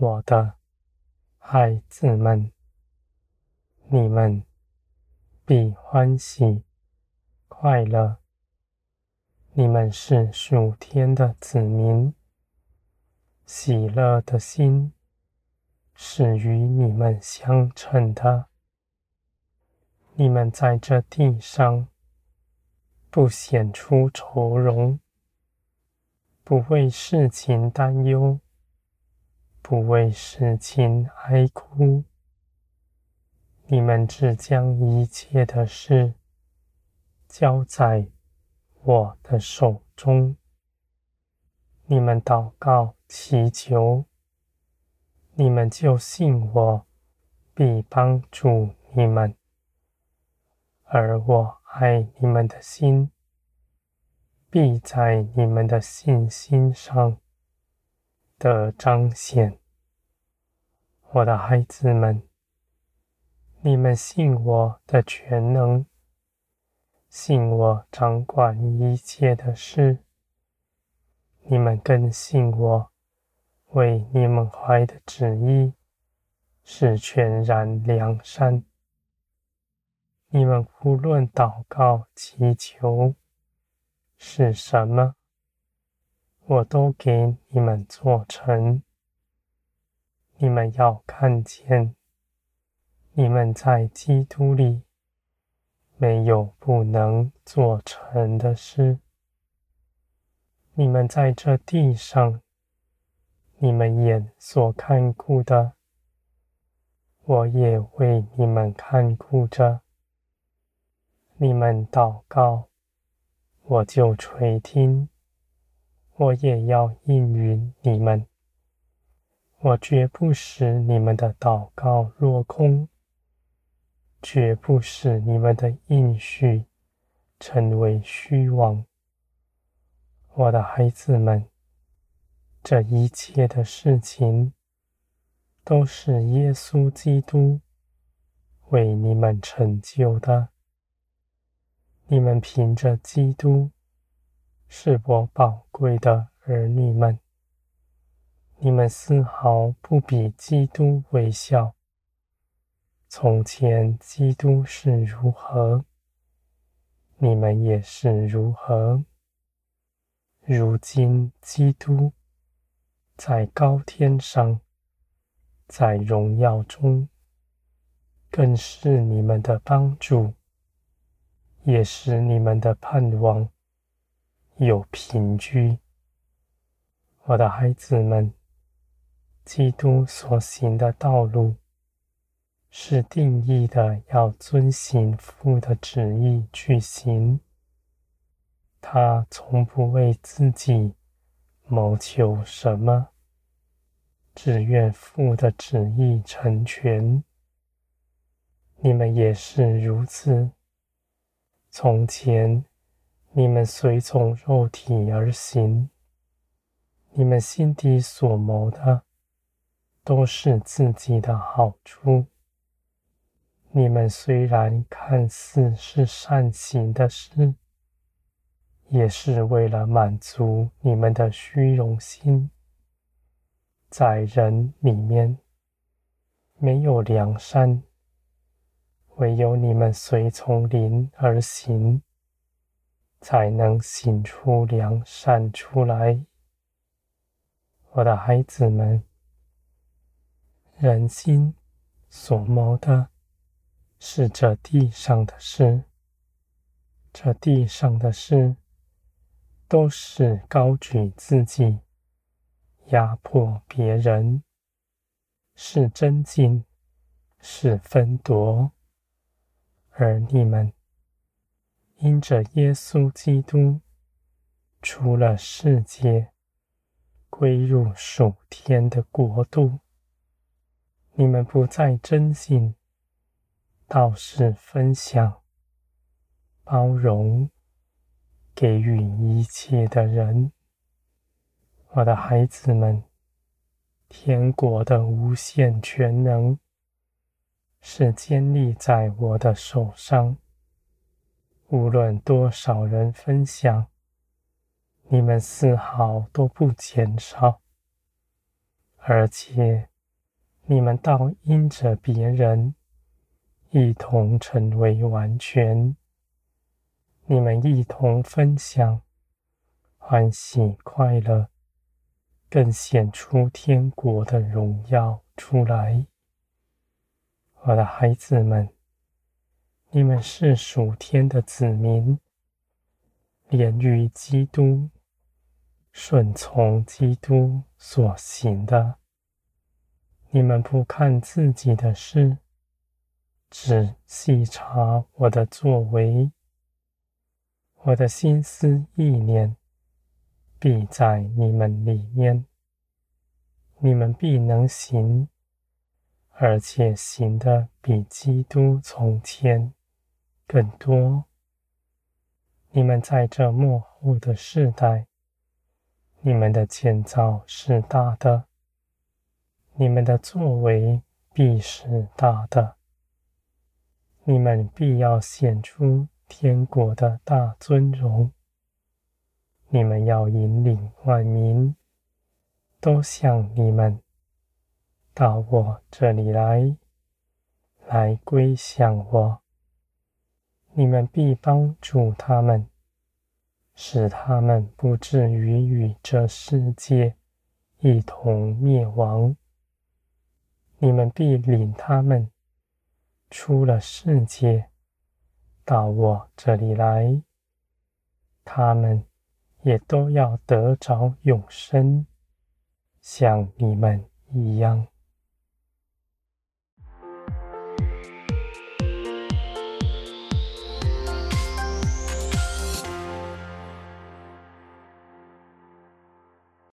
我的孩子们，你们必欢喜快乐。你们是属天的子民，喜乐的心是与你们相称的。你们在这地上不显出愁容，不为事情担忧，不为事情哀哭。你们只将一切的事交在我的手中，你们祷告祈求，你们就信我必帮助你们，而我爱你们的心必在你们的信心上的彰显。我的孩子们，你们信我的全能。信我掌管一切的事，你们更信我为你们怀的旨意是全然良善。你们无论祷告祈求是什么，我都给你们做成。你们要看见，你们在基督里。没有不能做成的事。你们在这地上，你们眼所看顾的，我也为你们看顾着。你们祷告，我就垂听，我也要应允你们。我绝不使你们的祷告落空。绝不使你们的应许成为虚妄，我的孩子们，这一切的事情都是耶稣基督为你们成就的。你们凭着基督是我宝贵的儿女们，你们丝毫不比基督微小。从前基督是如何，你们也是如何。如今基督在高天上，在荣耀中，更是你们的帮助，也是你们的盼望有凭据。我的孩子们，基督所行的道路。是定义的，要遵行父的旨意去行。他从不为自己谋求什么，只愿父的旨意成全。你们也是如此。从前你们随从肉体而行，你们心底所谋的都是自己的好处。你们虽然看似是善行的事，也是为了满足你们的虚荣心。在人里面没有良善，唯有你们随从灵而行，才能醒出良善出来。我的孩子们，人心所谋的。是这地上的事，这地上的事都是高举自己，压迫别人，是争竞，是分夺。而你们因着耶稣基督出了世界，归入属天的国度，你们不再争竞。倒是分享、包容、给予一切的人，我的孩子们，天国的无限全能是建立在我的手上。无论多少人分享，你们丝毫都不减少，而且你们倒因着别人，一同成为完全。你们一同分享，欢喜快乐，更显出天国的荣耀出来。我的孩子们，你们是属天的子民，连于基督，顺从基督所行的。你们不看自己的事，只细察我的作为，我的心思意念必在你们里面，你们必能行。而且行的比基督从前更多。你们在这末后的世代，你们的建造是大的，你们的作为必是大的。你们必要显出天国的大尊荣。你们要引领万民，都向你们。到我这里来，来归向我。你们必帮助他们，使他们不至于与这世界一同灭亡。你们必领他们出了世界，到我这里来，他们也都要得着永生，像你们一样。